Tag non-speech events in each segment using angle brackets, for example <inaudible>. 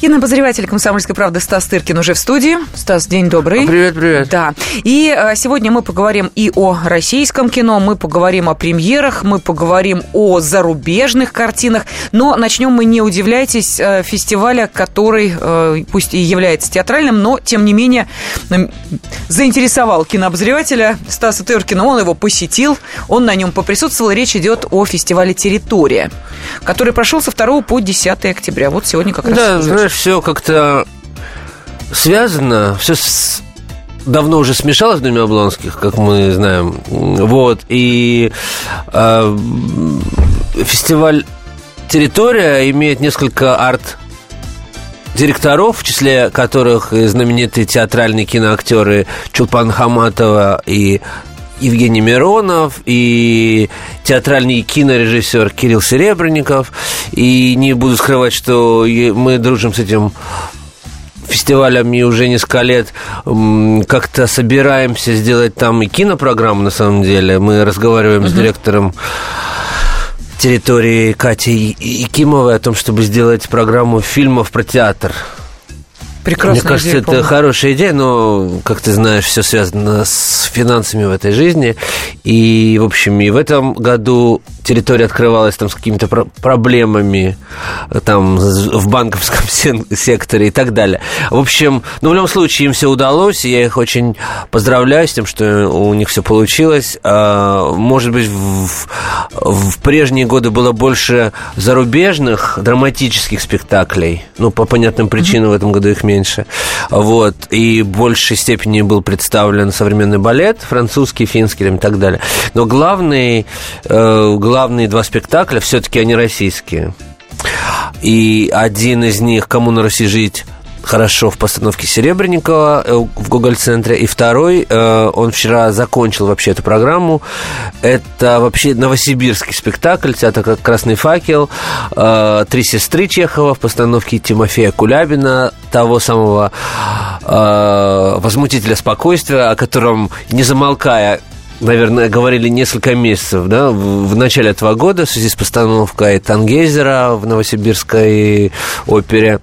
Кинообозреватель «Комсомольской правды» Стас Тыркин уже в студии. Стас, день добрый. Привет, привет. Да. И а, сегодня мы поговорим и о российском кино, мы поговорим о премьерах, мы поговорим о зарубежных картинах. Но начнем мы, не удивляйтесь, э, фестиваля, который э, пусть и является театральным, но, тем не менее, заинтересовал кинообозревателя Стаса Тыркина. Он его посетил, он на нем поприсутствовал. Речь идет о фестивале «Территория», который прошел со 2 по 10 октября. Вот сегодня как раз Да, знаешь, все как-то связано, все с... давно уже смешалось в Доме Облонских, как мы знаем. Вот, и э, фестиваль «Территория» имеет несколько арт директоров, в числе которых знаменитые театральные киноактеры Чулпан Хаматова и Евгений Миронов и театральный кинорежиссер Кирилл Серебренников. И не буду скрывать, что мы дружим с этим фестивалем и уже несколько лет как-то собираемся сделать там и кинопрограмму на самом деле. Мы разговариваем uh-huh. с директором территории Катей Якимовой о том, чтобы сделать программу фильмов про театр. Прекрасная Мне кажется, идея, это хорошая идея, но, как ты знаешь, все связано с финансами в этой жизни. И, в общем, и в этом году территория открывалась там с какими-то про- проблемами там в банковском секторе и так далее. В общем, ну, в любом случае, им все удалось, и я их очень поздравляю с тем, что у них все получилось. А, может быть, в, в прежние годы было больше зарубежных драматических спектаклей, ну, по понятным причинам в этом году их меньше. Вот. И в большей степени был представлен современный балет, французский, финский и так далее. Но главный, э, главные два спектакля все-таки они российские. И один из них «Кому на Руси жить» хорошо в постановке Серебренникова э, в Гоголь-центре. И второй, э, он вчера закончил вообще эту программу. Это вообще новосибирский спектакль, театр «Красный факел». Э, «Три сестры» Чехова в постановке Тимофея Кулябина, того самого возмутителя спокойствия, о котором, не замолкая, наверное, говорили несколько месяцев, да, в, в начале этого года в связи с постановкой Тангейзера в Новосибирской опере.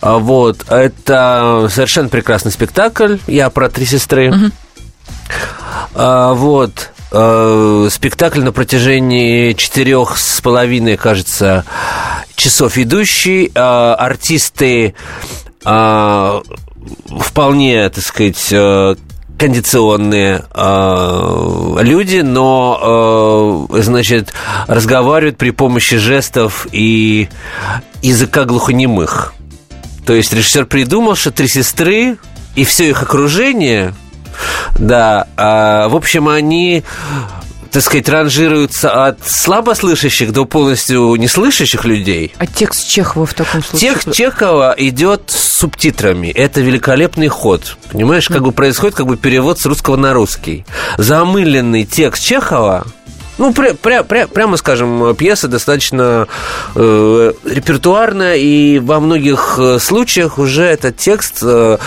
А Вот, это совершенно прекрасный спектакль. Я про три сестры. Мгм. А, вот. э, Спектакль на протяжении четырех с половиной, кажется, часов идущий. А, Артисты а, вполне, так сказать, э, кондиционные э, люди, но, э, значит, разговаривают при помощи жестов и языка глухонемых. То есть режиссер придумал, что три сестры и все их окружение, да, а, в общем, они так сказать, ранжируются от слабослышащих до полностью неслышащих людей. А текст Чехова в таком случае? Тех Чехова идет с субтитрами. Это великолепный ход. Понимаешь, как бы происходит как бы перевод с русского на русский. Замыленный текст Чехова ну, пря- пря- пря- прямо скажем, пьеса достаточно э, репертуарная, и во многих э, случаях уже этот текст, э,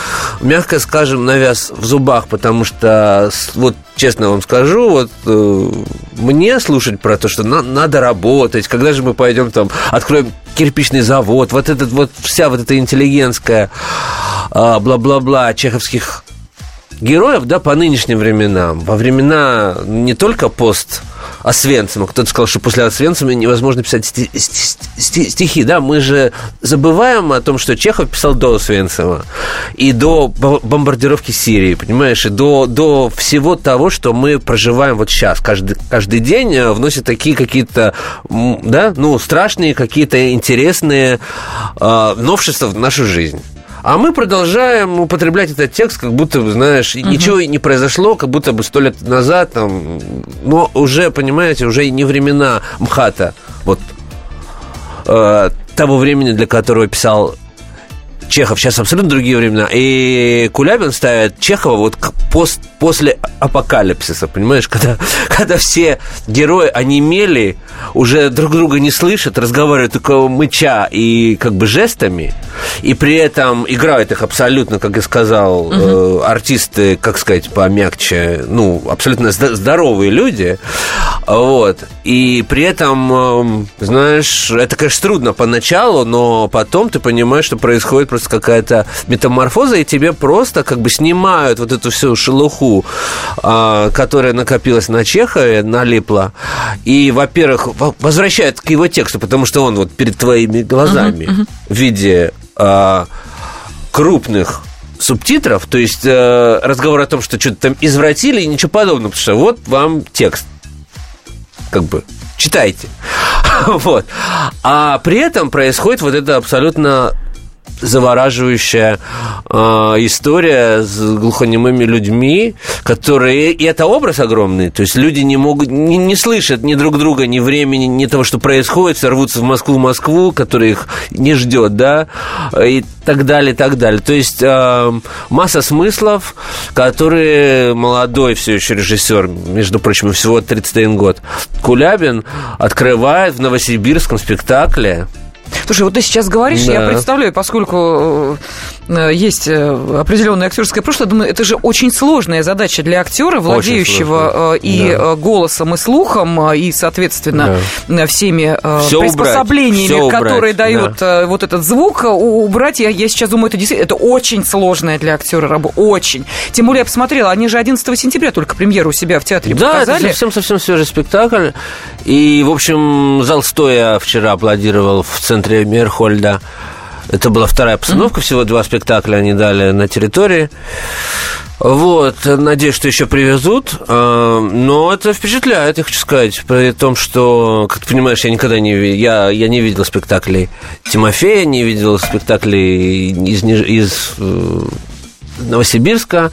мягко скажем, навяз в зубах, потому что, вот честно вам скажу, вот э, мне слушать про то, что на- надо работать, когда же мы пойдем там, откроем кирпичный завод, вот этот вот, вся вот эта интеллигентская а, бла-бла-бла чеховских героев, да, по нынешним временам, во времена не только пост Освенцима, кто-то сказал, что после Освенцима невозможно писать сти- сти- сти- стихи, да, мы же забываем о том, что Чехов писал до Освенцима и до бо- бомбардировки Сирии, понимаешь, и до, до всего того, что мы проживаем вот сейчас, каждый, каждый день э, вносит такие какие-то, да, ну, страшные какие-то интересные э, новшества в нашу жизнь. А мы продолжаем употреблять этот текст, как будто, знаешь, и ничего и не произошло, как будто бы сто лет назад, там, но уже, понимаете, уже не времена МХАТа, вот, э, того времени, для которого писал Чехов, сейчас абсолютно другие времена. И Кулябин ставит Чехова вот пост, после апокалипсиса, понимаешь, когда, <laughs> когда все герои онемели, уже друг друга не слышат, разговаривают только мыча и как бы жестами, и при этом играют их абсолютно, как я сказал, угу. э, артисты, как сказать, помягче, ну, абсолютно здоровые люди, вот, и при этом, э, знаешь, это, конечно, трудно поначалу, но потом ты понимаешь, что происходит просто какая-то метаморфоза, и тебе просто как бы снимают вот эту всю шелуху, а, которая накопилась на Чехове, налипла, и, во-первых, возвращают к его тексту, потому что он вот перед твоими глазами uh-huh, uh-huh. в виде а, крупных субтитров, то есть э, разговор о том, что что-то там извратили и ничего подобного, потому что вот вам текст. Как бы читайте. <laughs> вот. А при этом происходит вот это абсолютно завораживающая э, история с глухонемыми людьми, которые... И это образ огромный. То есть люди не могут... Не, не слышат ни друг друга, ни времени, ни того, что происходит, сорвутся в Москву, Москву, которая их не ждет, да, и так далее, и так далее. То есть э, масса смыслов, которые молодой все еще режиссер, между прочим, всего 31 год, Кулябин открывает в новосибирском спектакле Слушай, вот ты сейчас говоришь, да. я представляю, поскольку э, есть э, определенное актерское прошлое, думаю, это же очень сложная задача для актера, владеющего э, и да. голосом, и слухом, и, соответственно, да. всеми Все приспособлениями, убрать. Все которые убрать. дают да. вот этот звук, убрать. Я, я сейчас думаю, это действительно это очень сложная для актера работа. Очень. Тем более я посмотрела, они же 11 сентября только премьеру у себя в театре да, показали. Да, совсем-совсем свежий спектакль. И, в общем, зал стоя вчера аплодировал в центре Мерхольда. Это была вторая постановка, mm-hmm. всего два спектакля они дали на территории. Вот, надеюсь, что еще привезут, а, но это впечатляет, я хочу сказать, при том, что, как ты понимаешь, я никогда не я, я не видел спектаклей Тимофея, не видел спектаклей из, из э, Новосибирска.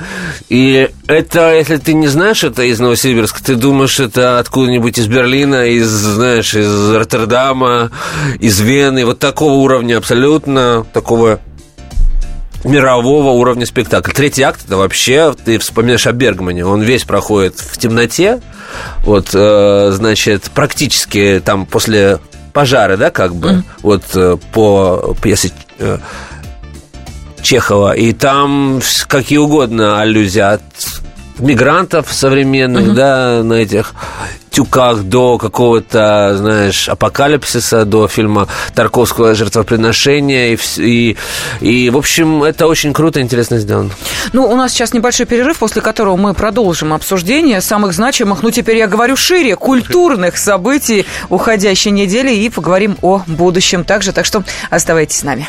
И это, если ты не знаешь это из Новосибирска, ты думаешь, это откуда-нибудь из Берлина, из, знаешь, из Роттердама, из Вены. Вот такого уровня абсолютно, такого мирового уровня спектакль. Третий акт это вообще, ты вспоминаешь о Бергмане, он весь проходит в темноте, вот, э, значит, практически там после пожара, да, как бы, mm. вот э, по пьесе э, Чехова, и там какие угодно аллюзии от мигрантов современных, угу. да, на этих тюках до какого-то, знаешь, апокалипсиса, до фильма Тарковского «Жертвоприношение». И, и, и, в общем, это очень круто, интересно сделано. Ну, у нас сейчас небольшой перерыв, после которого мы продолжим обсуждение самых значимых, ну, теперь я говорю шире, культурных событий уходящей недели и поговорим о будущем также. Так что оставайтесь с нами.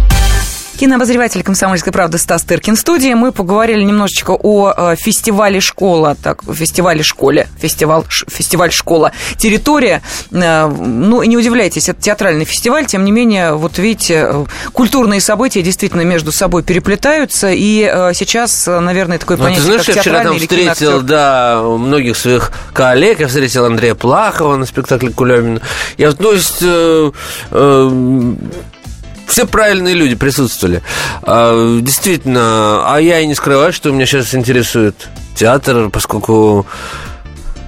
Кинообозреватель «Комсомольской правды» Стас Тыркин в студии. Мы поговорили немножечко о э, фестивале «Школа». Так, фестивале «Школе». Фестиваль, ш, фестиваль «Школа». Территория. Э, ну, не удивляйтесь, это театральный фестиваль. Тем не менее, вот видите, э, культурные события действительно между собой переплетаются. И сейчас, наверное, такое ну, понятие, ты знаешь, как я вчера там встретил, да, многих своих коллег. Я встретил Андрея Плахова на спектакле Кулемина. Я, то есть... Э, э, все правильные люди присутствовали. А, действительно, а я и не скрываю, что меня сейчас интересует театр, поскольку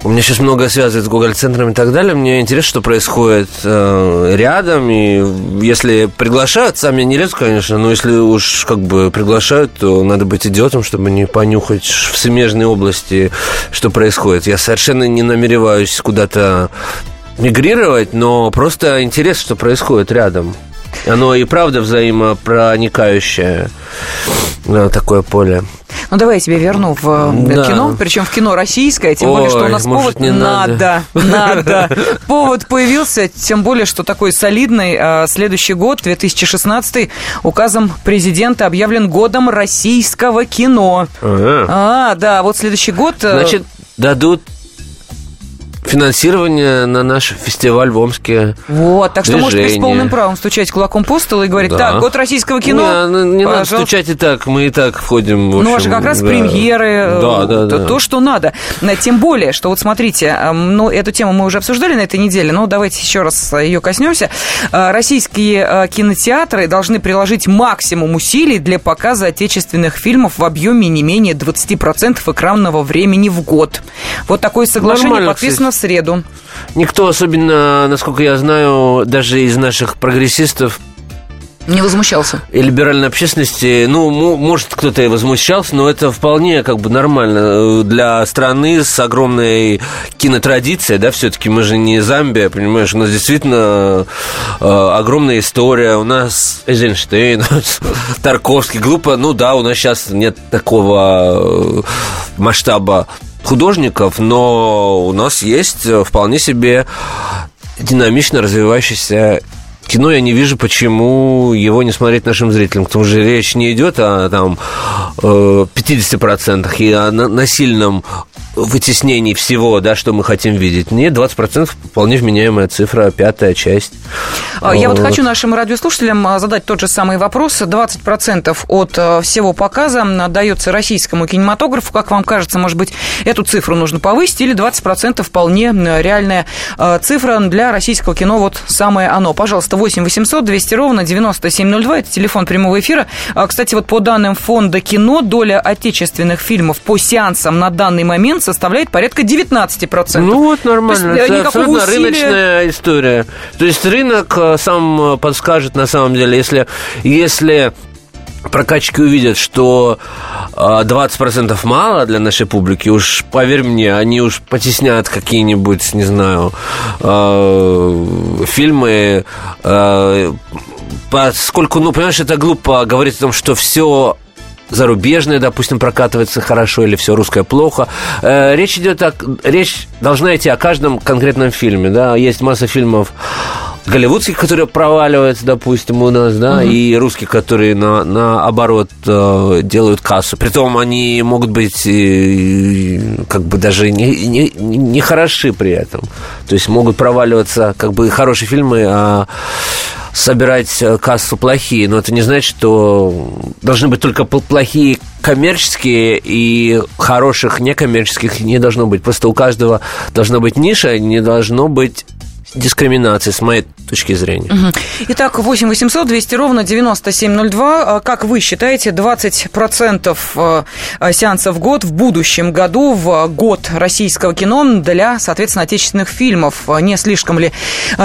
у меня сейчас много связывает с Гоголь-центром и так далее. Мне интересно, что происходит э, рядом. И если приглашают, сам я не лезу, конечно, но если уж как бы приглашают, то надо быть идиотом, чтобы не понюхать в смежной области, что происходит. Я совершенно не намереваюсь куда-то мигрировать, но просто интерес, что происходит рядом. Оно и правда взаимопроникающее на такое поле. Ну, давай я тебя верну в э, да. кино, причем в кино российское, тем Ой, более, что у нас может, повод не надо. Надо, <laughs> Повод появился, тем более, что такой солидный а, следующий год, 2016, указом президента объявлен годом российского кино. А, да, вот следующий год... Э, Значит, дадут финансирование на наш фестиваль в Омске. Вот, так что Движение. можете с полным правом стучать кулаком по столу и говорить, да. так, год российского кино. Не, не надо стучать и так, мы и так входим. В общем, ну, а же как раз да. премьеры, да, да, то, да. то, что надо. Тем более, что вот смотрите, ну, эту тему мы уже обсуждали на этой неделе, но давайте еще раз ее коснемся. А, российские кинотеатры должны приложить максимум усилий для показа отечественных фильмов в объеме не менее 20% экранного времени в год. Вот такое соглашение Нормально, подписано среду. Никто особенно, насколько я знаю, даже из наших прогрессистов не возмущался. И либеральной общественности, ну, может, кто-то и возмущался, но это вполне как бы нормально э, для страны с огромной кинотрадицией, да, все-таки мы же не Замбия, понимаешь, у нас действительно э, огромная история, у нас Эйзенштейн, <laughs> Тарковский, глупо, ну да, у нас сейчас нет такого э, масштаба художников, но у нас есть э, вполне себе динамично развивающийся кино я не вижу, почему его не смотреть нашим зрителям. К тому же речь не идет о там, 50% э, и о насильном вытеснении всего, да, что мы хотим видеть. Нет, 20% вполне вменяемая цифра, пятая часть. А, я вот, вот хочу нашим радиослушателям а, задать тот же самый вопрос. 20% от а, всего показа дается российскому кинематографу. Как вам кажется, может быть, эту цифру нужно повысить или 20% вполне реальная цифра для российского кино? Вот самое оно. Пожалуйста, 8 800 200 ровно 9702. Это телефон прямого эфира. Кстати, вот по данным фонда кино, доля отечественных фильмов по сеансам на данный момент составляет порядка 19%. Ну вот нормально. есть, Это абсолютно усилия... рыночная история. То есть рынок э, сам подскажет на самом деле, если, если прокачки увидят, что 20% э, мало для нашей публики, уж поверь мне, они уж потеснят какие-нибудь, не знаю, э, фильмы, поскольку, ну, понимаешь, это глупо говорить о том, что все зарубежное, допустим, прокатывается хорошо или все русское плохо. Э, речь идет о... Речь должна идти о каждом конкретном фильме, да. Есть масса фильмов голливудских, которые проваливаются, допустим, у нас, да, угу. и русских, которые на, наоборот э, делают кассу. Притом они могут быть как бы даже не, не, не хороши при этом. То есть могут проваливаться как бы хорошие фильмы, а собирать э, кассу плохие, но это не значит, что должны быть только плохие коммерческие и хороших некоммерческих не должно быть. Просто у каждого должна быть ниша, не должно быть дискриминации, с моей точки зрения. Итак, 8 800 200 ровно 9702. А как вы считаете, 20% э, сеансов в год в будущем году, в год российского кино для, соответственно, отечественных фильмов? Не слишком ли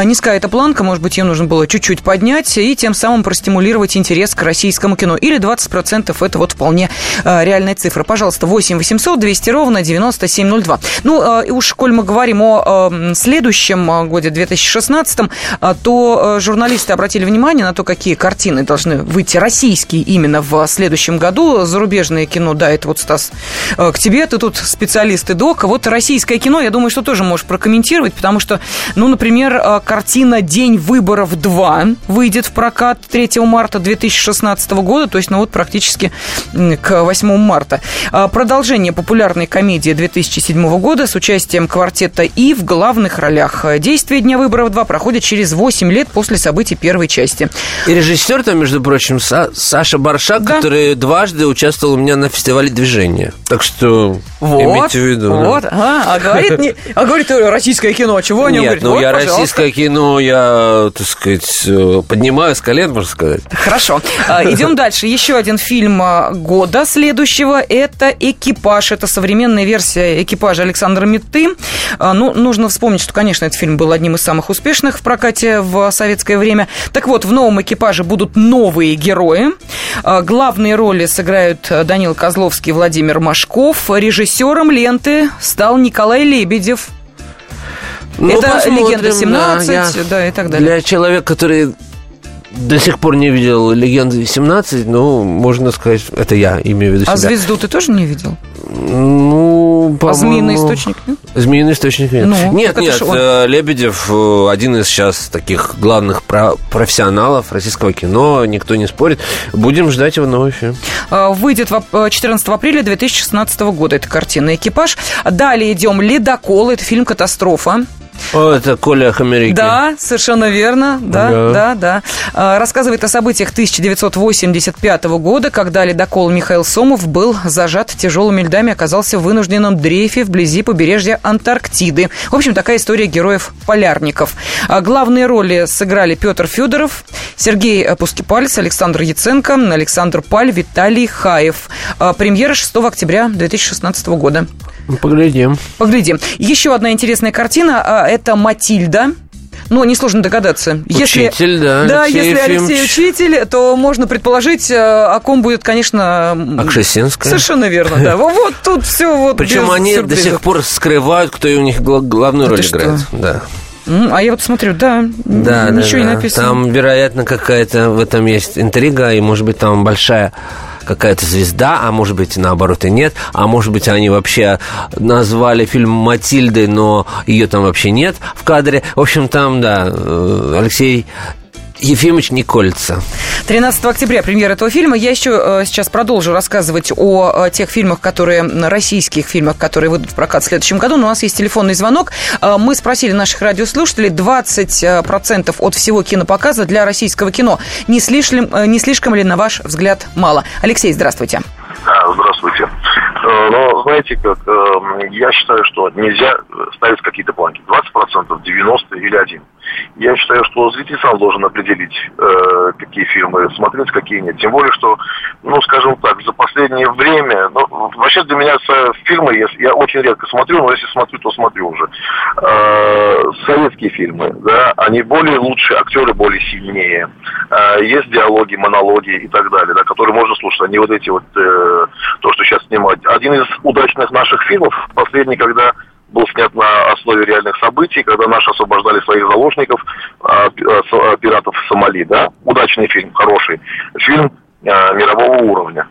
низкая эта планка? Может быть, ее нужно было чуть-чуть поднять и тем самым простимулировать интерес к российскому кино? Или 20% это вот вполне э, реальная цифра? Пожалуйста, 8 800 200 ровно 9702. Ну, и уж, коль мы говорим о следующем годе, 2016, а, то э, журналисты обратили внимание на то, какие картины должны выйти российские именно в следующем году. Зарубежное кино, да, это вот, Стас, э, к тебе, ты тут специалист и док. Вот российское кино, я думаю, что тоже можешь прокомментировать, потому что, ну, например, э, картина «День выборов 2» выйдет в прокат 3 марта 2016 года, то есть, ну, вот практически к 8 марта. А, продолжение популярной комедии 2007 года с участием квартета «И» в главных ролях. Действие дня выборов 2 проходит через 8 лет после событий первой части. И режиссер там, между прочим, Са- Саша Баршак, да. который дважды участвовал у меня на фестивале движения. Так что вот, имейте в виду. Вот, да. а, а говорит, не, а говорит российское кино, чего о нем Нет, говорит? ну вот, я пожалуйста. российское кино, я, так сказать, поднимаю с колен, можно сказать. Хорошо. А, идем дальше. Еще один фильм а, года следующего – это «Экипаж». Это современная версия «Экипажа» Александра Митты. А, ну, нужно вспомнить, что, конечно, этот фильм был одним из самых успешных в прокате в советское время. Так вот, в новом экипаже будут новые герои. А, главные роли сыграют Данил Козловский и Владимир Машков. Режиссером ленты стал Николай Лебедев. Ну, Это «Легенда 17», да, я... да, и так далее. Для человека, который до сих пор не видел «Легенды 17», ну, можно сказать, это я имею в виду себя. А «Звезду» ты тоже не видел? Ну, А «Змеиный источник»? нет? Змеиный источник нет. Ну, нет, нет, он. э, Лебедев э, один из сейчас таких главных про- профессионалов российского кино, никто не спорит. Будем ждать его новый фильм. А, Выйдет в ап- э, 14 апреля 2016 года эта картина «Экипаж». Далее идем «Ледокол». Это фильм «Катастрофа». О, это Коля Хамерики. Да, совершенно верно. Да, Да. да, да. А, Рассказывает о событиях 1985 года, когда ледокол Михаил Сомов был зажат тяжелыми льдами, оказался в вынужденном дрейфе вблизи побережья Антарктиды. В общем, такая история героев-полярников. А Главные роли сыграли Петр Федоров, Сергей э, Пускипальц, Александр Яценко, Александр Паль, Виталий Хаев. А, Премьера 6 октября 2016 года. Поглядим. Поглядим. Еще одна интересная картина а, это Матильда. Ну, несложно догадаться. Учитель, да, Да, Алексей если Алексей Ефимович. учитель, то можно предположить, э, о ком будет, конечно... Акшесинская. Совершенно верно, да. <laughs> Вот тут все вот Причем они до сих пор скрывают, кто у них гла- главную Да роль что? играет. Да. А я вот смотрю, да, Да, м, да, ничего не написано. Там, вероятно, какая-то в этом есть интрига, и, может быть, там большая какая-то звезда, а может быть, наоборот, и нет. А может быть, они вообще назвали фильм «Матильдой», но ее там вообще нет в кадре. В общем, там, да, э, Алексей Ефимович колется. 13 октября премьера этого фильма. Я еще э, сейчас продолжу рассказывать о э, тех фильмах, которые, российских фильмах, которые выйдут в прокат в следующем году. Но у нас есть телефонный звонок. Э, мы спросили наших радиослушателей 20% от всего кинопоказа для российского кино. Не слишком, э, не слишком ли, на ваш взгляд, мало? Алексей, здравствуйте. А, Здравствуйте. Но знаете как, э, я считаю, что нельзя ставить какие-то планки. 20%, 90 или 1. Я считаю, что зритель сам должен определить, э, какие фильмы смотреть, какие нет. Тем более, что, ну, скажем так, за последнее время, ну, вообще для меня фильмы, я, я очень редко смотрю, но если смотрю, то смотрю уже. Э, советские фильмы, да, они более лучшие, актеры более сильнее. Э, есть диалоги, монологи и так далее, да, которые можно слушать, не вот эти вот, э, то, что сейчас снимать. Один из удачных наших фильмов, последний, когда был снят на основе реальных событий, когда наши освобождали своих заложников, а, а, а, пиратов Сомали, да, удачный фильм, хороший. Фильм мирового уровня,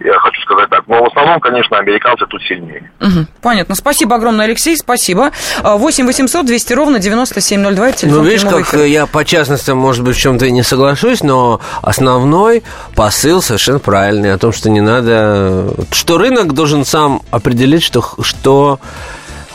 я хочу сказать так. Но в основном, конечно, американцы тут сильнее. Мгм, понятно. Спасибо огромное, Алексей, спасибо. А, 8 800 200 ровно 9702, это телефон Ну, видишь, как эфира. я по частности, может быть, в чем-то и не соглашусь, но основной посыл совершенно правильный о том, что не надо... Что рынок должен сам определить, что, что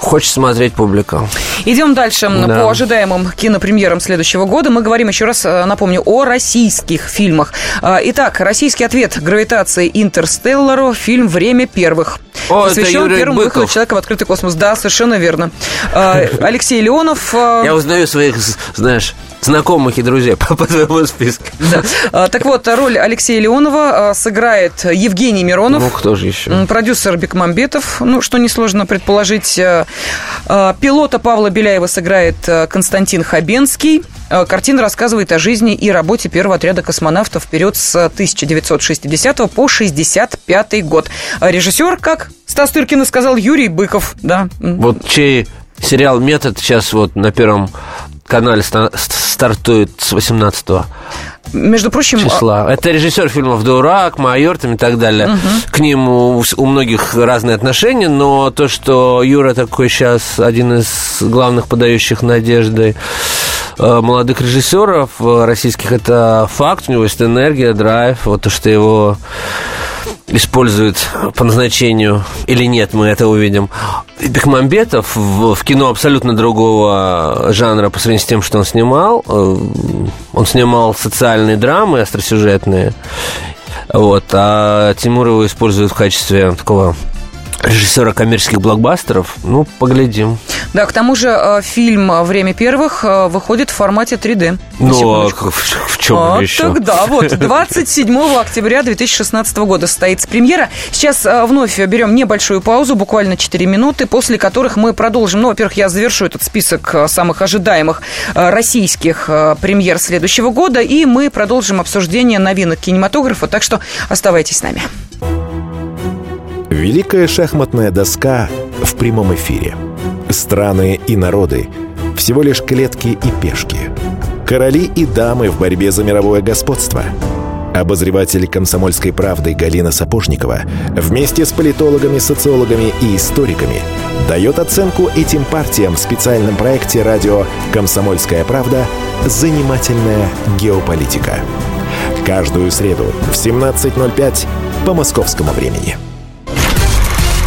хочет смотреть публика. Идем дальше Да. по ожидаемым кинопремьерам следующего года. Мы говорим еще раз, э, напомню, о российских фильмах. А, Итак, российский ответ «Гравитация Интерстеллару» фильм «Время первых». О, Посвящен первому выходу Быков. человека в открытый космос. Да, совершенно верно. А, <laughs> Алексей Леонов. а, Я узнаю своих, знаешь, знакомых и друзей <laughs> по, по твоему списку. да. А, Так вот, роль Алексея Леонова сыграет Евгений Миронов. Ну, кто же еще? Продюсер Бекмамбетов, ну, что несложно предположить. Э, э, Пилота Павла Беляева сыграет э, Константин Хабенский. Э, Картина рассказывает о жизни и работе первого отряда космонавтов вперед с 1960 по 65 год. Режиссер, как Стас Тыркин и сказал, Юрий Быков. Да. Вот чей сериал «Метод» сейчас вот на первом канале ста- стартует с 18 Между прочим, а, числа. Это режиссер фильмов «Дурак», «Майор» там и так далее. К ним у, у многих разные отношения, но то, что Юра такой сейчас один из главных подающих надежды э, молодых режиссеров э, российских, это факт. У него есть энергия, драйв. Вот то, что его используют по назначению или нет, мы это увидим. И Бекмамбетов в, в кино абсолютно другого жанра по сравнению с тем, что он снимал. Э, Он снимал социальные драмы остросюжетные. Вот, а Тимур его использует в качестве такого режиссера коммерческих блокбастеров. Ну, поглядим. да, к тому же э, фильм «Время первых» э, выходит в формате 3D. На Ну, а в, в чем А, еще? Тогда вот 27 октября 2016 года состоится премьера. Сейчас а, вновь берем небольшую паузу, буквально 4 минуты, после которых мы продолжим. Ну, во-первых, я завершу этот список самых ожидаемых российских премьер следующего года, и мы продолжим обсуждение новинок кинематографа, так что оставайтесь с нами. Великая шахматная доска в прямом эфире. Страны и народы. Всего лишь клетки и пешки. Короли и дамы в борьбе за мировое господство. Обозреватель «Комсомольской правды» Галина Сапожникова вместе с политологами, социологами и историками дает оценку этим партиям в специальном проекте радио «Комсомольская правда. Занимательная геополитика». Каждую среду в 17.05 по московскому времени.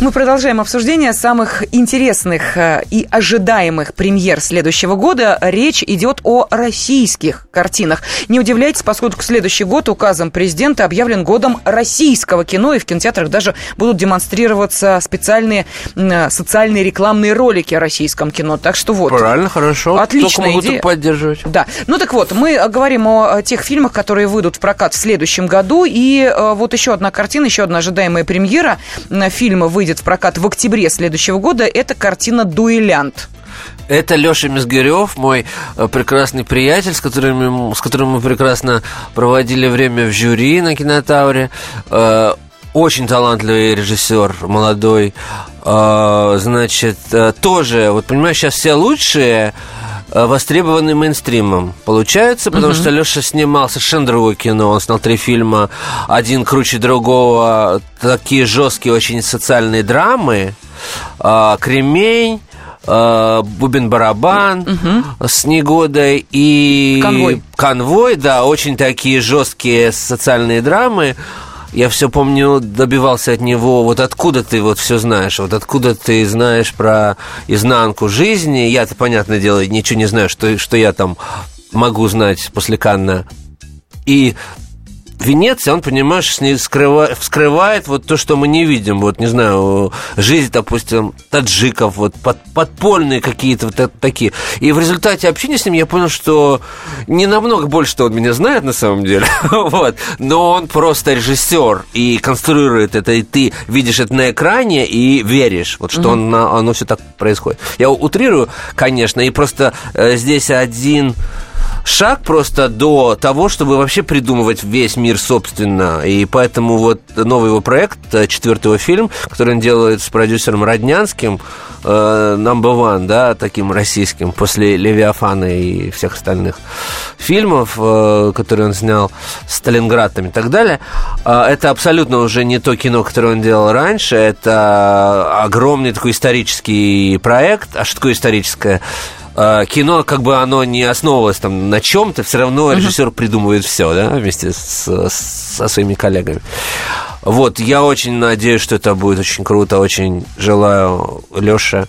Мы продолжаем обсуждение самых интересных э, и ожидаемых премьер следующего года. Речь идет о российских картинах. Не удивляйтесь, поскольку следующий год указом президента объявлен годом российского кино, и в кинотеатрах даже будут демонстрироваться специальные э, социальные рекламные ролики о российском кино. Так что вот. Правильно, хорошо. Отличная Только идея. поддерживать. Да. Ну так вот, мы э, говорим о тех фильмах, которые выйдут в прокат в следующем году. И вот еще одна картина, еще одна ожидаемая премьера фильма выйдет в прокат в октябре следующего года. Это картина «Дуэлянт». Это Леша Мизгирев, мой э, прекрасный приятель, с которым, с которым мы прекрасно проводили время в жюри на кинотавре. Э, Очень талантливый режиссер, молодой. Э, Значит, тоже, вот понимаешь, сейчас все лучшие востребованы мейнстримом. Получается, потому что Леша снимал совершенно другое кино. Он снял три фильма, один круче другого, такие жесткие очень социальные драмы. А, Кремень, а, Бубен-барабан с Негодой и... Конвой. Конвой, да, очень такие жесткие социальные драмы. Я все помню, добивался от него, вот откуда ты вот все знаешь, вот откуда ты знаешь про изнанку жизни. Я-то, понятное дело, ничего не знаю, что, что я там могу знать после Канна. И Венеция, он, понимаешь, с ней скрыва- вскрывает вот то, что мы не видим. Вот, не знаю, жизнь, допустим, таджиков, вот под- подпольные какие-то вот такие. И в результате общения с ним я понял, что не намного больше, что он меня знает на самом деле. <laughs> вот. Но он просто режиссер и конструирует это, и ты видишь это на экране и веришь, вот что он на- оно все так происходит. Я утрирую, конечно, и просто э, здесь один шаг просто до того, чтобы вообще придумывать весь мир собственно. И поэтому вот новый его проект, э, четвертый его фильм, который он делает с продюсером Роднянским, э, number one, да, таким российским, после Левиафана и всех остальных фильмов, э, которые он снял с Сталинградом и так далее. Это абсолютно уже не то кино, которое он делал раньше. Это огромный такой исторический проект. А что такое историческое? Э, кино, как бы оно не основывалось там на чем-то, все равно режиссер придумывает все, да, вместе с- со своими коллегами. Вот, я очень надеюсь, что это будет очень круто, очень желаю Леше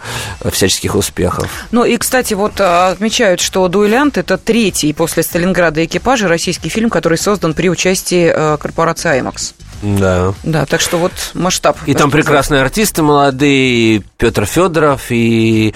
всяческих успехов. Ну и, кстати, вот а, отмечают, что «Дуэлянт» — это третий после «Сталинграда» экипажа российский фильм, который создан при участии э, корпорации «Аймакс». Да. Да, так что вот масштаб. И там сказать. прекрасные артисты молодые, и Петр Федоров, и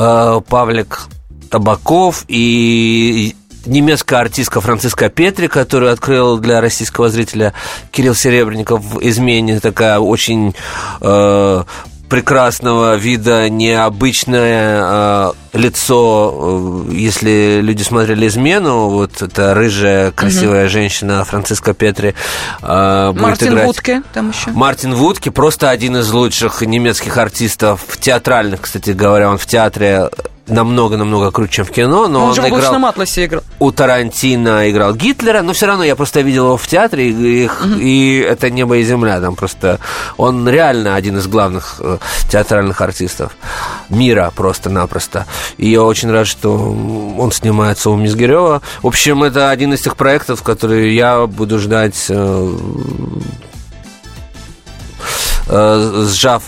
э, Павлик Табаков, и немецкая артистка Франциска Петри, которую открыл для российского зрителя Кирилл Серебренников в «Измене». Такая очень э, прекрасного вида, необычное э, лицо, э, если люди смотрели «Измену», вот эта рыжая, красивая женщина Франциска Петри э, будет Мартин играть. Вудке там еще. Мартин Вудке просто один из лучших немецких артистов, театральных, кстати говоря, он в театре намного-намного круче, чем в кино, но Он, он, же в играл «Облачном атласе» играл. у Тарантино играл Гитлера, но все равно я просто видел его в театре, и, их- и это небо и земля, там просто он реально один из главных э, театральных артистов мира просто-напросто. И я очень рад, что он снимается у Мизгирева. В общем, это один из тех проектов, которые я буду ждать, э, э, сжав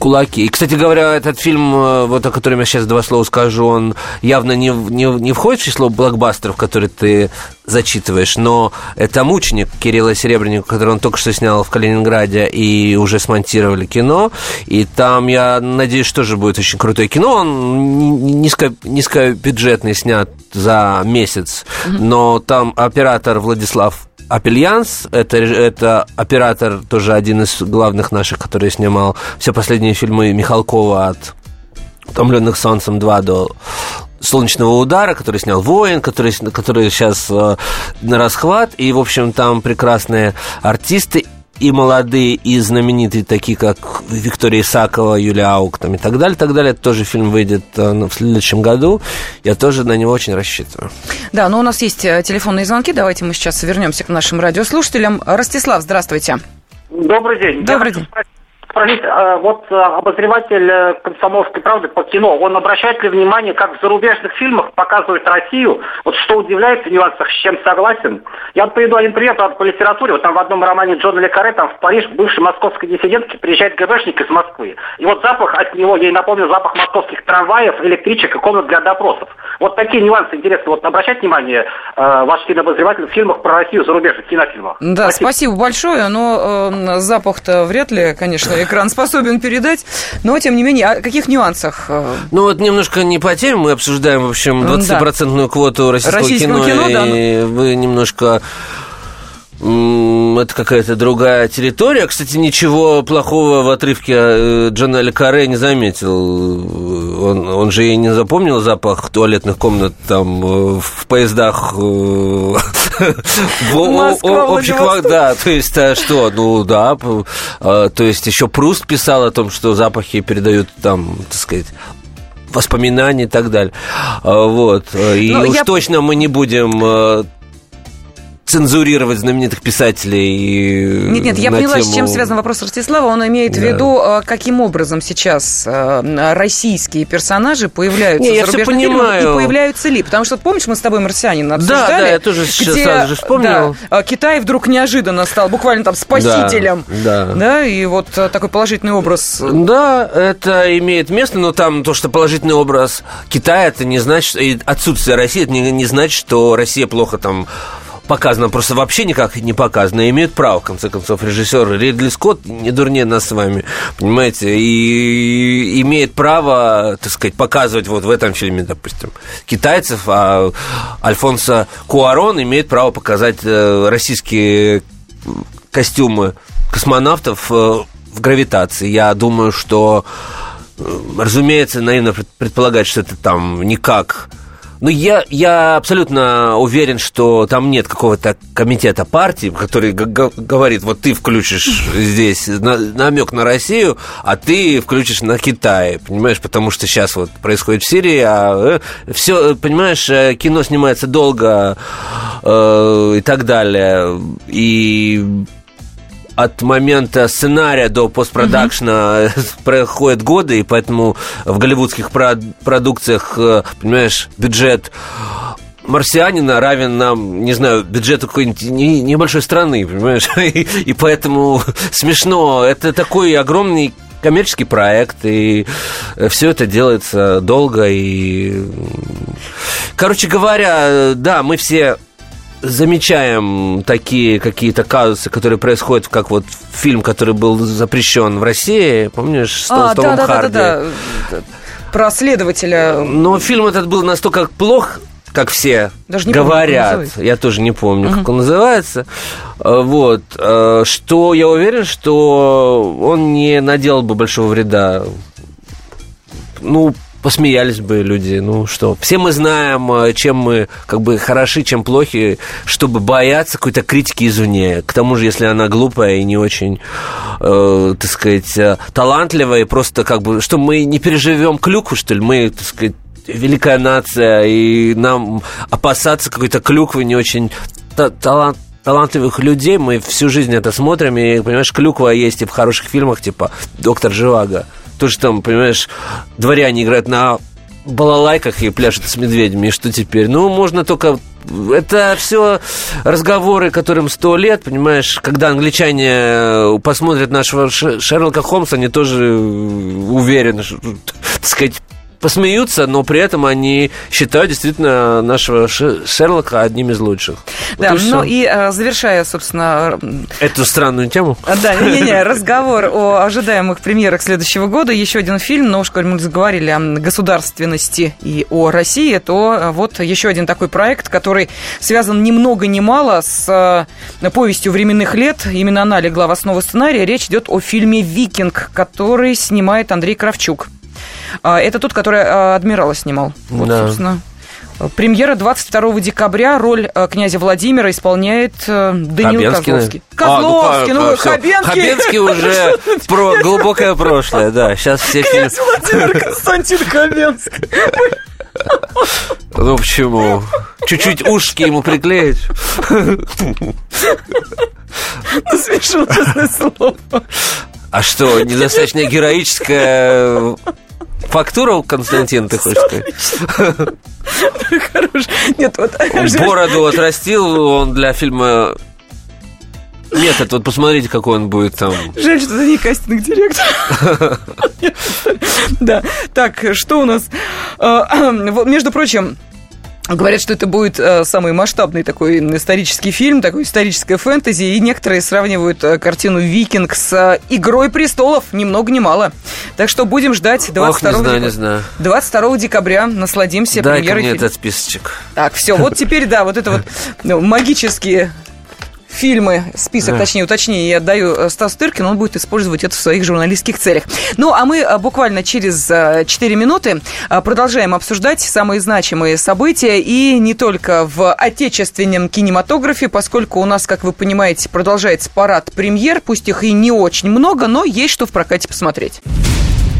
кулаки. И, кстати говоря, этот фильм, э, вот о котором я сейчас два слова скажу, он явно не, не, не входит в число блокбастеров, которые ты зачитываешь, но это «Мученик» Кирилла Серебренникова, который он только что снял в Калининграде, и уже смонтировали кино, и там, я надеюсь, тоже будет очень крутое кино, он ни- низко, низкобюджетный, снят за месяц, но там оператор Владислав Апельянс, это, это оператор, тоже один из главных наших, который снимал все последние фильмы Михалкова от «Утомленных солнцем 2» до «Солнечного удара», который снял «Воин», который, который сейчас э, на расхват. И, в общем, там прекрасные артисты. И молодые, и знаменитые, такие как Виктория Исакова, Юлия Аук там, и так далее, так далее. Это тоже фильм выйдет э, в следующем году. Я тоже на него очень рассчитываю. Да, но у нас есть э, телефонные звонки. Давайте мы сейчас вернемся к нашим радиослушателям. Ростислав, здравствуйте. Добрый день. Добрый день спросить, а, вот а, обозреватель э, «Комсомольской правды» по кино, он обращает ли внимание, как в зарубежных фильмах показывают Россию, вот что удивляет в нюансах, с чем согласен? Я вот приведу один пример по литературе, вот там в одном романе Джона Лекаре, там в Париж, бывшей московской диссидентке приезжает ГБшник из Москвы, и вот запах от него, ей напомнил запах московских трамваев, электричек и комнат для допросов. Вот такие нюансы интересны. Вот обращать внимание э, ваш кинообозреватель в фильмах про Россию, зарубежных кинофильмах. Да, спасибо, спасибо большое, но э, запах-то вряд ли, конечно, экран способен передать. Но, тем не менее, о каких нюансах? Э? Ну, вот немножко не по теме мы обсуждаем, в общем, 20-процентную да. квоту российского, российского кино, кино да, и ну... вы немножко это какая-то другая территория. Кстати, ничего плохого в отрывке э, Джона Ле Каре не заметил. Он, он же и не запомнил запах туалетных комнат там э, в поездах э, <laughs> в общих... Да, то есть а что, ну да, то есть еще Пруст писал о том, что запахи передают там, так сказать, воспоминания и так далее. Вот. И ну, уж я... точно мы не будем цензурировать знаменитых писателей. Нет, нет, я поняла, тему... с чем связан вопрос Ростислава. Он имеет да. в виду, а, каким образом сейчас а, российские персонажи появляются Не, в зарубежных фильмах и появляются ли. Потому что, помнишь, мы с тобой «Марсианин» обсуждали? Да, да, я тоже сейчас где, сразу же вспомнил. Да, Китай вдруг неожиданно стал буквально там спасителем. Да, да. да и вот такой положительный образ. Да, это имеет место, но там то, что положительный образ Китая, это не значит, и отсутствие России, это не, не значит, что Россия плохо там показано, просто вообще никак не показано, имеют право, в конце концов, режиссер Ридли Скотт не дурнее нас с вами, понимаете, и имеет право, так сказать, показывать вот в этом фильме, допустим, китайцев, а Альфонсо Куарон имеет право показать э, российские костюмы космонавтов э, в гравитации. Я думаю, что, э, разумеется, наивно предполагать, что это там никак ну, я, я абсолютно уверен, что там нет какого-то комитета партии, который говорит, вот ты включишь здесь на намек на Россию, а ты включишь на Китай, понимаешь, потому что сейчас вот происходит в Сирии, а э, все, понимаешь, э, кино снимается долго э, и так далее, и от момента сценария до постпродакшна угу. <laughs> проходят годы, и поэтому в голливудских продукциях, э, понимаешь, бюджет марсианина равен нам, не знаю, бюджету какой-нибудь небольшой страны, понимаешь? <laughs> И, и поэтому <laughs> смешно. Это такой огромный коммерческий проект, и все это делается долго. И, короче говоря, да, мы все замечаем такие какие-то казусы, которые происходят, как вот фильм, который был запрещен в России, помнишь, с, а, с Томом да, Харди? Да, да, да. Про следователя. Но фильм этот был настолько плох, как все Даже не говорят, помню, я тоже не помню, угу. как он называется, э, вот, э, что я уверен, что он не наделал бы большого вреда ну, посмеялись бы люди. Ну что, все мы знаем, э, чем мы как бы хороши, чем плохи, чтобы бояться какой-то критики извне. К тому же, если она глупая и не очень, э, так сказать, э, талантливая, и просто как бы, что мы не переживем клюкву, что ли, мы, так сказать, великая нация, и нам опасаться какой-то клюквы не очень талант талантливых людей, мы всю жизнь это смотрим, и, понимаешь, клюква есть и в хороших фильмах, типа «Доктор Живаго». То, что там, понимаешь, дворяне играют на балалайках и пляшут с медведями, и что теперь? Ну, можно только... Это все разговоры, которым сто лет, понимаешь, когда англичане посмотрят нашего Шерлока Холмса, они тоже уверены, что, так сказать, посмеются, но при этом они считают действительно нашего Шерлока одним из лучших. Да, и ну и а, завершая, собственно... Эту странную тему. А, да, <laughs> не-не, разговор о ожидаемых премьерах следующего года. Еще один фильм, но уж коль мы заговорили о государственности и о России, то а, вот еще один такой проект, который связан ни много ни мало с повестью временных лет. Именно она легла в основу сценария. Речь идет о фильме «Викинг», который снимает Андрей Кравчук. А, это тот, который а, Адмирала снимал. Вот, да. собственно. Премьера 22 декабря. Роль князя Владимира исполняет Даниил Хабенский, Козловский. да? А, ну, Козловский, ну, а, всё. Хабенский. Хабенский уже <laughs> про глубокое прошлое, да. Сейчас все. Князь Владимир Константин Хабенский. Ну почему? Чуть-чуть ушки ему приклеить. Ну, смешно, честное слово. А что, недостаточно героическая фактура у Константина, ты хочешь сказать? <laughs> Хорош. Нет, вот... Бороду отрастил он для фильма Метод, вот посмотрите, какой он будет там. Жаль, что это не кастинг-директор. <laughs> Да. Так, что у нас? А, <clears throat> Между прочим, Говорят, что это будет э, самый масштабный такой исторический фильм, такой историческое фэнтези, и некоторые сравнивают э, картину «Викинг» с э, «Игрой престолов», ни много ни мало. Так что будем ждать 22, Ох, не знаю, дек- не знаю. 22 декабря. Насладимся Дай-ка премьерой мне фильма. этот списочек. Так, все, вот теперь, да, вот это вот <laughs> магические фильмы, список, точнее, уточнее, я отдаю э, Стасу Тыркину, он будет использовать это в своих журналистских целях. Ну, а мы э, буквально через э, 4 минуты э, продолжаем обсуждать самые значимые события, и не только в отечественном кинематографе, поскольку у нас, как вы понимаете, продолжается парад премьер, пусть их и не очень много, но есть что в прокате посмотреть.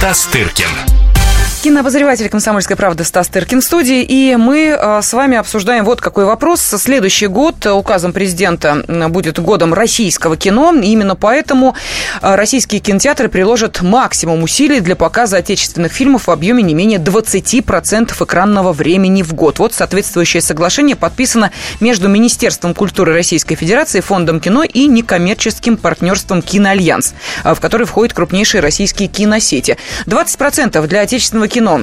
Стас Тыркин. Кинообозреватель «Комсомольской правды» Стас Тыркин в студии, и мы э, с вами обсуждаем вот какой вопрос. Следующий год указом президента будет годом российского кино, и именно поэтому э, российские кинотеатры приложат максимум усилий для показа отечественных фильмов в объеме не менее 20% экранного времени в год. Вот соответствующее соглашение подписано между Министерством культуры Российской Федерации, Фондом кино и некоммерческим партнерством «Киноальянс», э, в который входят крупнейшие российские киносети. 20% для отечественного кино.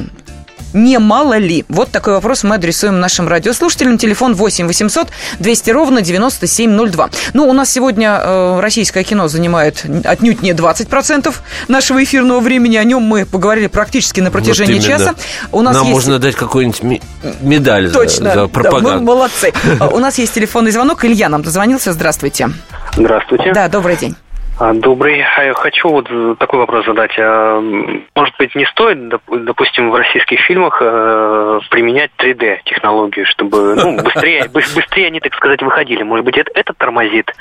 Немало ли? Вот такой вопрос мы адресуем нашим радиослушателям. Телефон 8 800 200 ровно 9702. Ну, у нас сегодня э, российское кино занимает отнюдь не 20% нашего эфирного времени. О нем мы поговорили практически на протяжении Вот именно. часа. У нас Нам есть... можно дать какую-нибудь медаль за- Точно, за, да, мы пропаганду. молодцы. А, <laughs> У нас есть телефонный звонок. Илья нам дозвонился. Здравствуйте. Здравствуйте. Да, добрый день. А, Добрый. А я Хочу вот такой вопрос задать. А, Может быть, не стоит, доп- допустим, в российских фильмах э, применять 3D-технологию, чтобы ну, <laughs> быстрее, быс- быстрее они, так сказать, выходили. Может быть, это, это тормозит,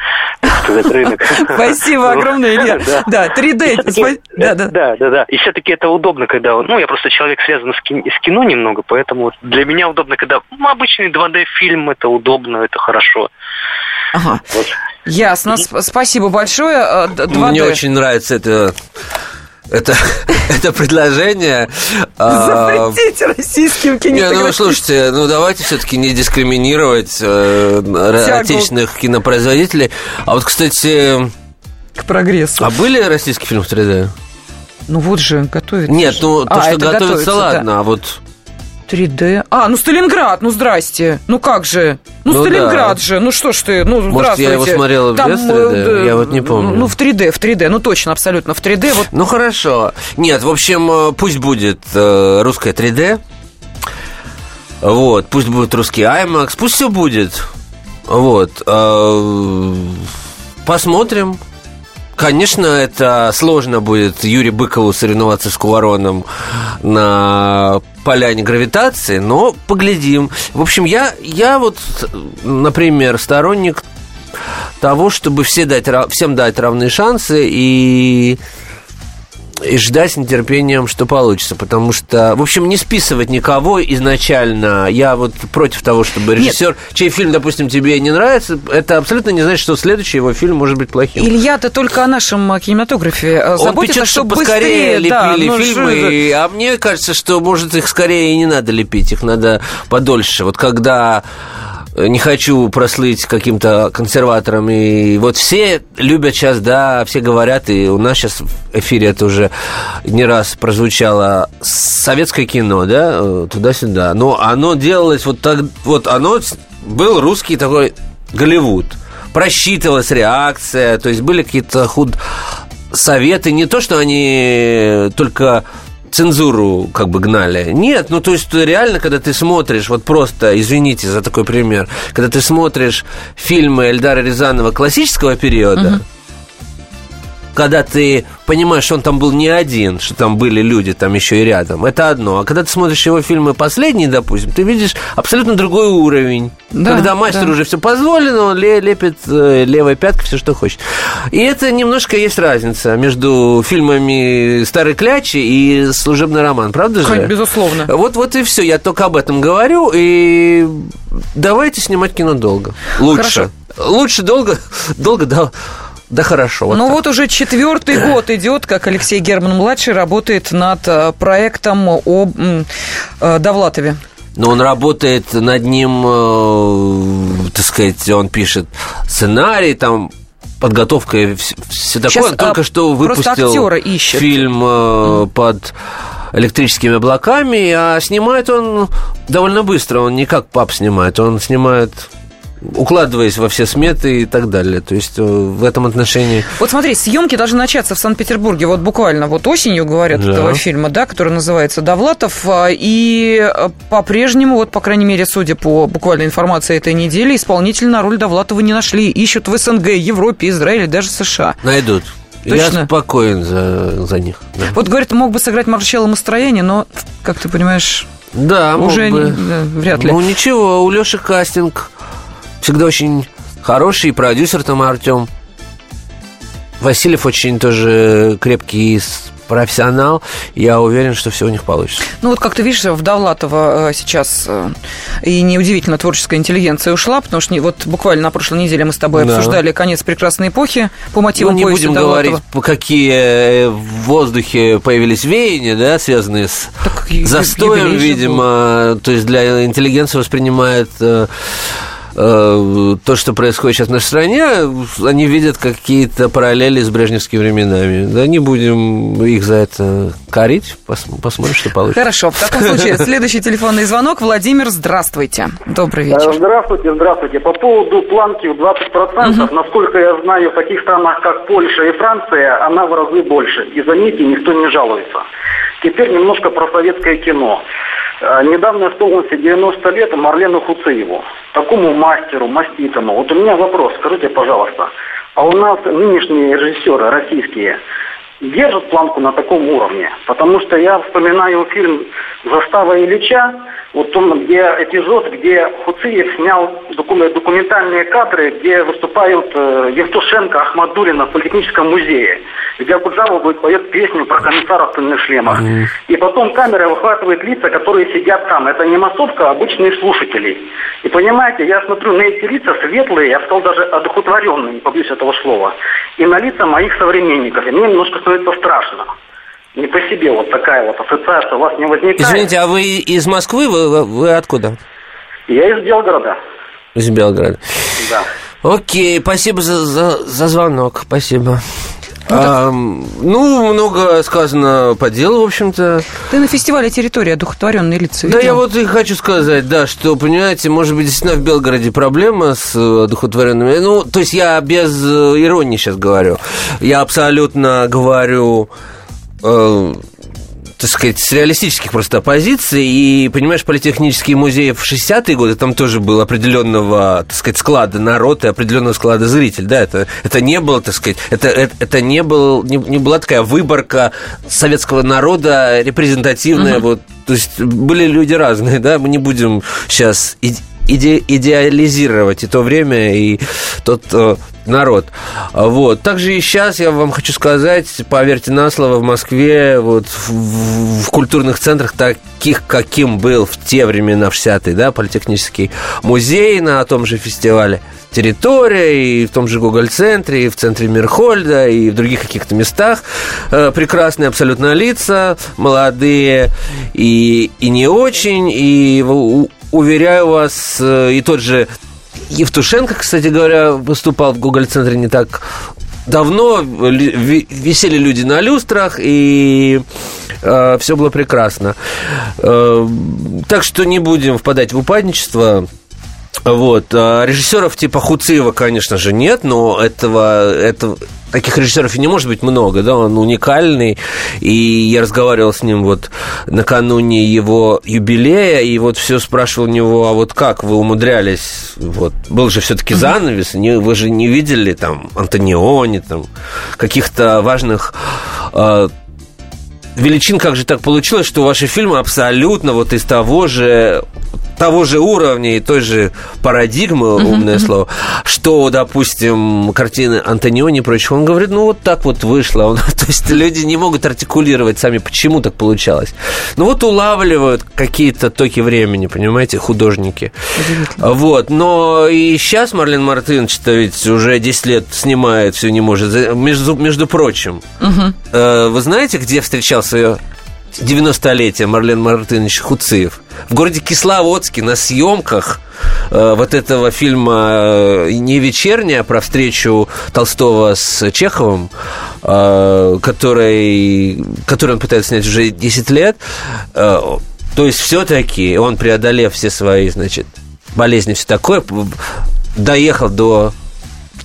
так сказать, рынок. <laughs> Спасибо огромное, Илья. <laughs> Да. Да, 3D. И всё-таки- Спа- Да, да. да. И все-таки это удобно, когда, ну, я просто человек связан с, кин- с кино немного, поэтому для меня удобно, когда ну, обычный 2D-фильм, это удобно, это хорошо. Ага. Вот. Ясно. Сп- Спасибо большое. Э, д- 2D. Мне очень нравится это, это, <laughs> это предложение. А, Запретите российским Не, ну кинематографистам. слушайте, ну давайте все-таки не дискриминировать э, отечественных кинопроизводителей. А вот, кстати, к прогрессу. а были российские фильмы в 3D? Ну вот же, готовится. Нет, ну то, А, что готовится, готовится, да. ладно, а вот 3D. А, ну Сталинград, ну здрасте. Ну как же? Ну, Ну Сталинград да. же. Ну что ж ты, ну Может, здравствуйте. я его смотрел в Там, детстве, э, да? Я вот не помню. Ну, в 3D, в 3D. Ну точно, абсолютно. В 3D. Вот Ну хорошо. Нет, в общем, э, пусть будет э, русское 3D. Вот, пусть будет русский IMAX, пусть все будет. Вот. э, Посмотрим. Конечно, это сложно будет Юрию Быкову соревноваться с Кувароном на поляне гравитации, но поглядим. В общем, я, я вот, например, сторонник того, чтобы все дать, всем дать равные шансы и и ждать с нетерпением, что получится. Потому что, в общем, не списывать никого изначально. Я вот против того, чтобы режиссер, чей фильм, допустим, тебе не нравится, это абсолютно не значит, что следующий его фильм может быть плохим. Илья-то только о нашем э, кинематографе э, Он заботится, печет, поскорее быстрее, да, лепили ну, фильмы, что это? и- а мне кажется, что, может, их скорее и не надо лепить, их надо подольше. Вот когда не хочу прослыть каким-то консерватором. И вот все любят сейчас, да, все говорят, и у нас сейчас в эфире это уже не раз прозвучало, советское кино, да, э, туда-сюда. Но оно делалось вот так, вот оно был русский такой Голливуд. Просчитывалась реакция, то есть были какие-то худ советы, не то, что они только цензуру как бы гнали. Нет, ну то есть реально, когда ты смотришь, вот просто, извините за такой пример, когда ты смотришь фильмы Эльдара Рязанова классического периода, угу когда ты понимаешь, что он там был не один, что там были люди там еще и рядом, это одно. А когда ты смотришь его фильмы последние, допустим, ты видишь абсолютно другой уровень. Да, когда мастеру да. уже все позволено, он лепит э, левой пяткой все, что хочет. И это немножко есть разница между фильмами «Старый клячи» и «Служебный роман», правда же? Безусловно. Вот, вот и все, я только об этом говорю, и давайте снимать кино долго. Лучше. Хорошо. Лучше долго, долго, да да хорошо. Вот ну вот уже четвертый <coughs> год идет, как Алексей Герман-младший работает над э, проектом о э, Довлатове. Но он работает над ним, э, так сказать, он пишет сценарий, там подготовка все такое. Сейчас, он только а, что выпустил фильм mm. под электрическими облаками, а снимает он довольно быстро. Он не как пап снимает, он снимает укладываясь во все сметы и так далее. То есть э, в этом отношении... Вот смотри, съемки должны начаться в Санкт-Петербурге вот буквально вот осенью, говорят, да. этого фильма, да, который называется «Довлатов». А, и э, по-прежнему, вот, по крайней мере, судя по буквальной информации этой недели, исполнитель на роль Довлатова не нашли. Ищут в СНГ, Европе, Израиле, даже США. Найдут. Точно? Я спокоен за, за них. Да. Вот, говорят, мог бы сыграть Марчелло Мастроение, но, как ты понимаешь, да, уже бы. Не, да, вряд ли. Ну, ничего, у Леши кастинг всегда очень хороший, продюсер там Артем. Васильев очень тоже крепкий профессионал. Я уверен, что все у них получится. Ну вот как ты видишь, в Довлатова э, сейчас э, и неудивительно творческая интеллигенция ушла, потому что вот буквально на прошлой неделе мы с тобой да. обсуждали конец прекрасной эпохи по мотивам Ну не будем Довлатова. говорить, какие э, в воздухе появились веяния, да, связанные с так, застоем, видимо. То есть для интеллигенции воспринимает Э, то, что происходит сейчас в нашей стране, они видят какие-то параллели с брежневскими временами. Да не будем их за это корить, посмотрим, что получится. Хорошо, в таком случае <laughs> следующий телефонный звонок. Владимир, здравствуйте. Добрый вечер. Здравствуйте, здравствуйте. По поводу планки в 20%, угу. насколько я знаю, в таких странах, как Польша и Франция, она в разы больше. И заметьте, никто не жалуется. Теперь немножко про советское кино. А, недавно исполнился 90 лет Марлену Хуцееву, такому мастеру, маститому. Вот у меня вопрос, скажите, пожалуйста, а у нас нынешние режиссеры российские держат планку на таком уровне? Потому что я вспоминаю фильм «Застава Ильича», вот он, где эпизод, где Хуциев снял документальные кадры, где выступают э, Евтушенко, Ахмадулина в Политехническом музее, где Акуджава будет поет песню про комиссаров в тыльных шлемах. Mm. И потом камера выхватывает лица, которые сидят там. Это не массовка, а обычные слушатели. И понимаете, я смотрю на эти лица светлые, я стал даже одухотворенный, не побоюсь этого слова, и на лица моих современников. И мне немножко становится страшно не по себе вот такая вот ассоциация у вас не возникает. Извините, а вы из Москвы? Вы, вы откуда? Я из Белгорода. Из Белгорода. Да. Окей, спасибо за, за, за звонок, спасибо. Ну, а, ну, много сказано по делу, в общем-то. Ты на фестивале «Территория. Одухотворенные лица» видел? Да, я вот и хочу сказать, да, что, понимаете, может быть, действительно в Белгороде проблема с одухотворенными. Ну, то есть я без иронии сейчас говорю. Я абсолютно говорю э, так сказать, с реалистических просто позиций. И, понимаешь, политехнический музей в 60-е годы, там тоже был определенного, так сказать, склада народ и определенного склада зритель. Да, это, это не было, так сказать, это, это, это не, был, не, не была такая выборка советского народа репрезентативная. Угу. Вот, то есть были люди разные, да, мы не будем сейчас иде, идеализировать и то время, и тот э, народ. Вот. Также и сейчас я вам хочу сказать, поверьте на слово, в Москве, вот в, в культурных центрах, таких, каким был в те времена, в 60-е, да, политехнический музей на том же фестивале, территория, и в том же Гоголь-центре, и в центре Мирхольда, и в других каких-то местах. Э, прекрасные абсолютно лица, молодые и, и не очень, и уверяю вас, э, и тот же Евтушенко, кстати говоря, выступал в Гоголь-центре не так давно. Висели люди на люстрах, и э, все было прекрасно. Э, так что не будем впадать в упадничество. Вот. А режиссеров типа Хуциева, конечно же, нет, но этого, этого, таких режиссеров и не может быть много, да, он уникальный, и я разговаривал с ним вот накануне его юбилея, и вот все спрашивал у него, а вот как вы умудрялись, вот, был же все-таки занавес, не, вы же не видели там Антониони, там, каких-то важных э, величин, как же так получилось, что ваши фильмы абсолютно вот из того же того же уровня и той же парадигмы, умное слово, что, допустим, картины Антониони и прочего. Он говорит, ну, вот так вот вышло. Он, <laughs> то есть люди не могут артикулировать сами, почему так получалось. Ну, вот улавливают какие-то токи времени, понимаете, художники. Вот. Но и сейчас Марлен Мартынович ведь уже 10 лет снимает, все не может. Между, между прочим, uh-huh. вы знаете, где встречал свое 90-летие Марлен Мартынович Хуциев. В городе Кисловодске на съемках э, вот этого фильма э, не вечерняя про встречу Толстого с Чеховым, э, который, который он пытается снять уже 10 лет. Э, то есть все-таки он, преодолев все свои, значит, болезни, все такое, доехал до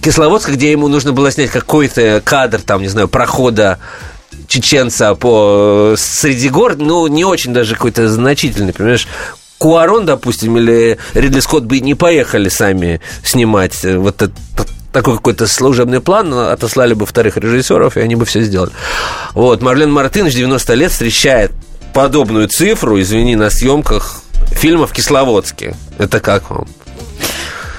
Кисловодска, где ему нужно было снять какой-то кадр, там, не знаю, прохода чеченца по среди гор, ну, не очень даже какой-то значительный, понимаешь? Куарон, допустим, или Ридли Скотт бы не поехали сами снимать вот этот такой какой-то служебный план, отослали бы вторых режиссеров, и они бы все сделали. Вот, Марлен Мартынович 90 лет встречает подобную цифру, извини, на съемках фильма в Кисловодске. Это как вам?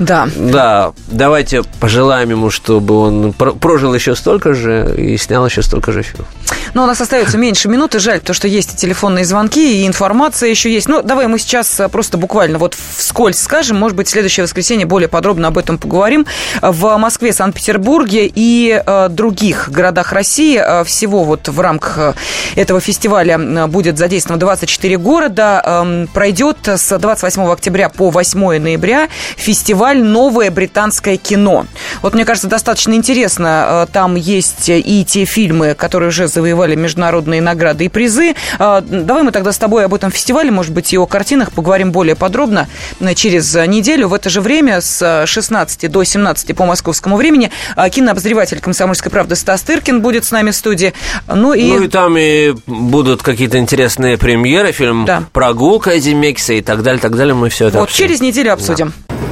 Да. Да, давайте пожелаем ему, чтобы он прожил еще столько же и снял еще столько же фильмов. Но у нас остается меньше минуты. Жаль, то, что есть и телефонные звонки, и информация еще есть. Ну, давай мы сейчас э, просто буквально вот вскользь скажем. Может быть, в следующее воскресенье более подробно об этом поговорим. В Москве, Санкт-Петербурге и э, других городах России э, всего вот в рамках этого фестиваля будет задействовано 24 города. Э, пройдет с 28 октября по 8 ноября фестиваль «Новое британское кино». Вот, мне кажется, достаточно интересно. Там есть и те фильмы, которые уже завоевали международные награды и призы. А, давай мы тогда с тобой об этом фестивале, может быть, и о картинах поговорим более подробно э, через неделю. В это же время с 16 до 17 по московскому времени кинообозреватель «Комсомольской правды» Стас Тыркин будет с нами в студии. Ну и, ну, и там и будут какие-то интересные премьеры, фильм да. «Прогулка» Мекса и так далее, так далее. Мы все это Вот, обсудим. через неделю обсудим. Да.